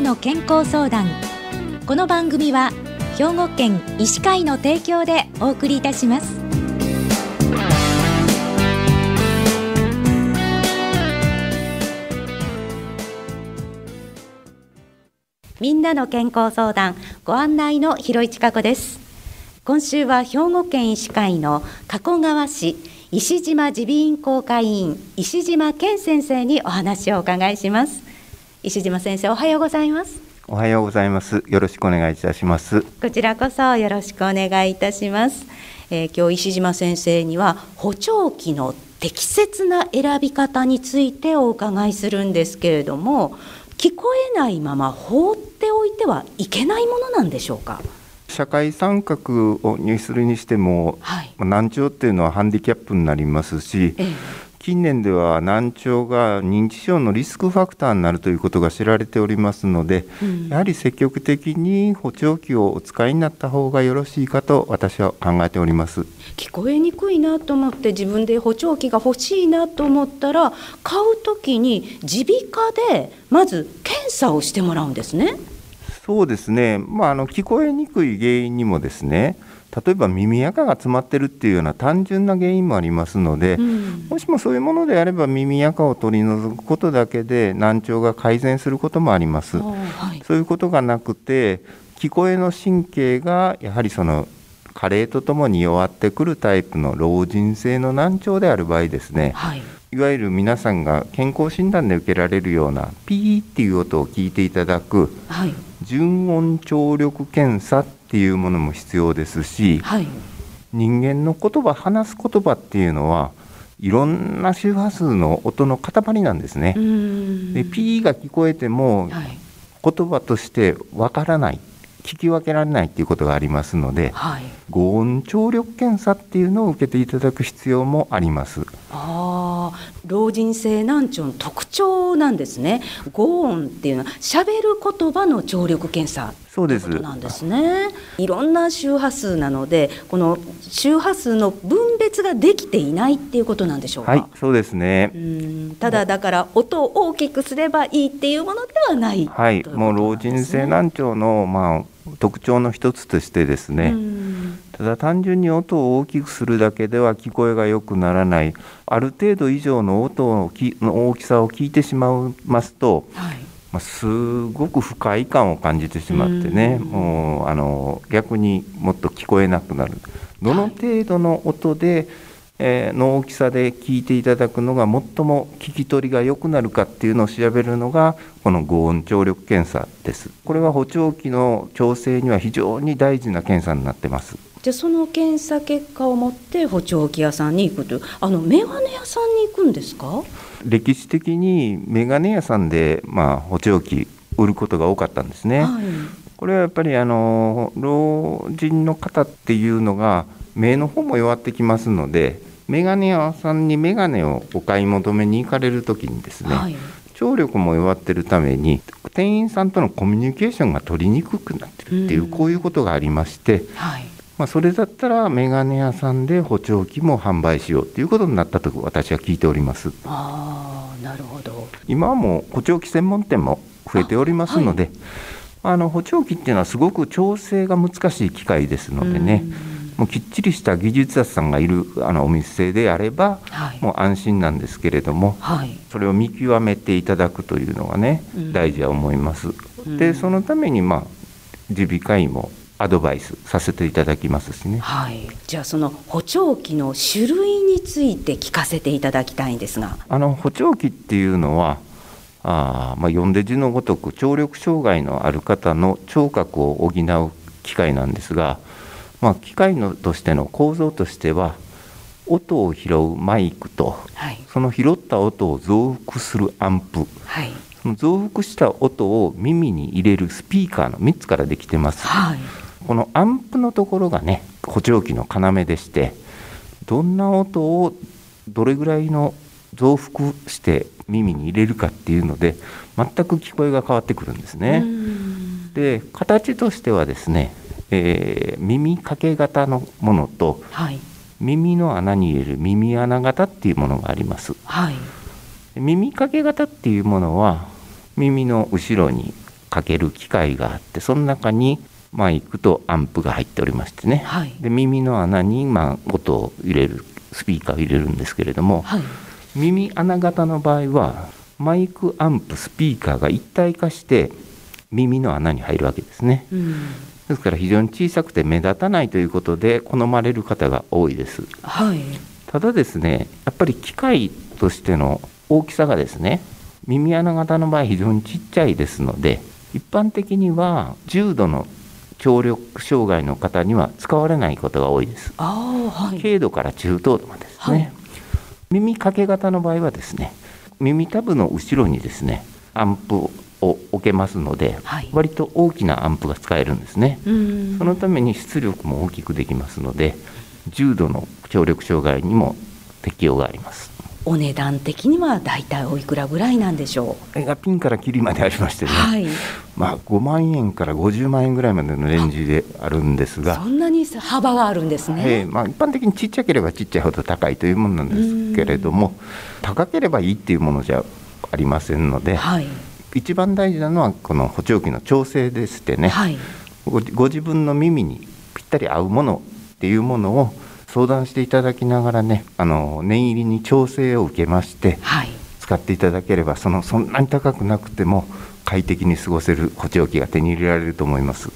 の健康相談。この番組は兵庫県医師会の提供でお送りいたします。みんなの健康相談ご案内の広市加子です。今週は兵庫県医師会の加古川市石島耳鼻咽喉科医院石島健先生にお話をお伺いします。石島先生おはようございます。おはようございます。よろしくお願いいたします。こちらこそよろしくお願いいたします、えー、今日石島先生には補聴器の適切な選び方についてお伺いするんですけれども聞こえないまま放っておいてはいけないものなんでしょうか？社会参画をにするにしても、はい、難聴っていうのはハンディキャップになりますし、ええ、近年では難聴が認知症のリスクファクターになるということが知られておりますので、うん、やはり積極的に補聴器をお使いになった方がよろしいかと私は考えております。聞こえにくいなと思って自分で補聴器が欲しいなと思ったら買う時に耳鼻科でまず検査をしてもらうんですね。そうですね、まあ、あの聞こえにくい原因にもですね例えば耳垢が詰まってるっていうような単純な原因もありますので、うん、もしもそういうものであれば耳垢を取り除くことだけで難聴が改善することもあります、はい、そういうことがなくて聞こえの神経がやはりその加齢とともに弱ってくるタイプの老人性の難聴である場合ですね、はい、いわゆる皆さんが健康診断で受けられるようなピーっていう音を聞いていただく、はい、純音聴力検査っていうものも必要ですし、はい、人間の言葉話す言葉っていうのはいろんな周波数の音の塊なんですね。で P が聞こえても、言葉としてわからない聞き分けられないっていうことがありますので、はい、合音聴力検査っていうのを受けていただく必要もあります。あ老人性難聴の特徴なんですね。合音っていうのはしゃべる言葉の聴力検査そうです。なんですね。いろんな周波数なのでこの周波数の分別ができていないっていうことなんでしょうか？はいそうですね。ただだから音を大きくすればいいっていうものではないはいもう老人性難聴のまあ特徴の一つとしてですね、ただ単純に音を大きくするだけでは聞こえが良くならない。ある程度以上の音の大きさを聞いてしまいますと、はいまあ、すごく不快感を感じてしまってね、もうあの逆にもっと聞こえなくなる。どの程度の音で、えー、の大きさで聞いていただくのが最も聞き取りが良くなるかっていうのを調べるのがこの合音聴力検査です。これは補聴器の調整には非常に大事な検査になってます。じゃその検査結果を持って補聴器屋さんに行くというあのメガネ屋さんに行くんですか？歴史的にメガネ屋さんで、まあ、補聴器売ることが多かったんですね、はい、これはやっぱりあの老人の方っていうのが目の方も弱ってきますのでメガネ屋さんにメガネをお買い求めに行かれる時にですね、はい、聴力も弱ってるために店員さんとのコミュニケーションが取りにくくなってるっていう、こういうことがありまして、はい、まあ、それだったらメガネ屋さんで補聴器も販売しようということになったと私は聞いております。あなるほど。今はもう補聴器専門店も増えておりますのであ、はい、あの補聴器っていうのはすごく調整が難しい機械ですのでね、もうきっちりした技術者さんがいるあのお店であれば、はい、もう安心なんですけれども、はい、それを見極めていただくというのがね、うん、大事は思います。でそのためにまあ耳鼻科医もアドバイスさせていただきますしね。はい。じゃあその補聴器の種類について聞かせていただきたいんですが。あの補聴器っていうのは。あまあ、読んで字のごとく聴力障害のある方の聴覚を補う機械なんですが、まあ、機械のとしての構造としては音を拾うマイクと、はい、その拾った音を増幅するアンプ、はい、その増幅した音を耳に入れるスピーカーの3つからできてます。はい。このアンプのところがね補聴器の要でしてどんな音をどれぐらいの増幅して耳に入れるかっていうので全く聞こえが変わってくるんですね。で形としてはですね、えー、耳掛け型のものと、はい、耳の穴に入れる耳穴型っていうものがあります。はい、耳掛け型っていうものは耳の後ろにかける機械があってその中にマイクとアンプが入っておりましてね、はい、で耳の穴にまあ音を入れるスピーカーを入れるんですけれども、はい、耳穴型の場合はマイクアンプスピーカーが一体化して耳の穴に入るわけですね、うん、ですから非常に小さくて目立たないということで好まれる方が多いです、はい、ただですねやっぱり機械としての大きさがですね耳穴型の場合非常にちっちゃいですので一般的には重度の聴力障害の方には使われないことが多いです。はい、軽度から中等度までですね、はい、耳掛け型の場合はですね耳たぶの後ろにですねアンプを置けますので、はい、割と大きなアンプが使えるんですね。そのために出力も大きくできますので重度の聴力障害にも適用があります。お値段的には大体おいくらぐらいなんでしょう？絵がピンからキリまでありましてね、はい、まあ、5万円から50万円ぐらいまでのレンジであるんですが。そんなに幅があるんですね、えー、まあ、一般的にちっちゃければちっちゃいほど高いというものなんですけれども高ければいいっていうものじゃありませんので、はい、一番大事なのはこの補聴器の調整でしてね、はい、ごご自分の耳にぴったり合うものっていうものを相談していただきながらねあの念入りに調整を受けまして、はい、使っていただければそのそんなに高くなくても快適に過ごせる補聴器が手に入れられると思います。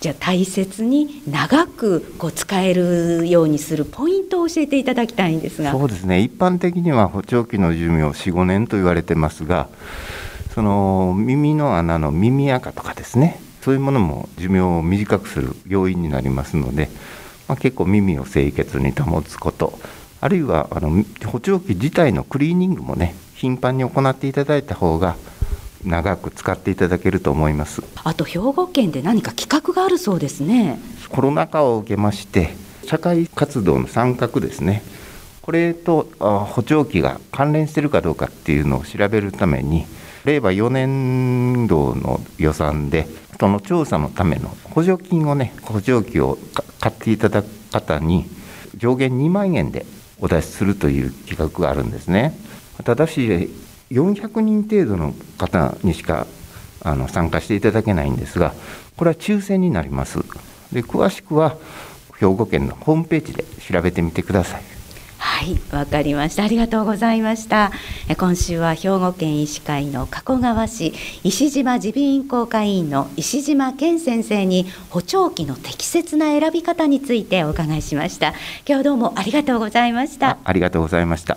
じゃあ大切に長くこう使えるようにするポイントを教えていただきたいんですが。そうですね。一般的には補聴器の寿命45年と言われてますがその耳の穴の耳垢とかですねそういうものも寿命を短くする要因になりますのでまあ、結構耳を清潔に保つことあるいはあの補聴器自体のクリーニングもね頻繁に行っていただいた方が長く使っていただけると思います。あと兵庫県で何か企画があるそうですね。コロナ禍を受けまして社会活動の参画ですね。これと補聴器が関連しているかどうかっていうのを調べるために令和4年度の予算でその調査のための補助金をね補聴器を買っていただく方に上限2万円でお出しするという企画があるんですね。ただし400人程度の方にしかあの参加していただけないんですがこれは抽選になります。で詳しくは兵庫県のホームページで調べてみてください。はいわかりました。ありがとうございました。今週は兵庫県医師会の加古川市石島耳鼻咽喉科医院の石島健先生に補聴器の適切な選び方についてお伺いしました。今日どうもありがとうございました。ありがとうございました。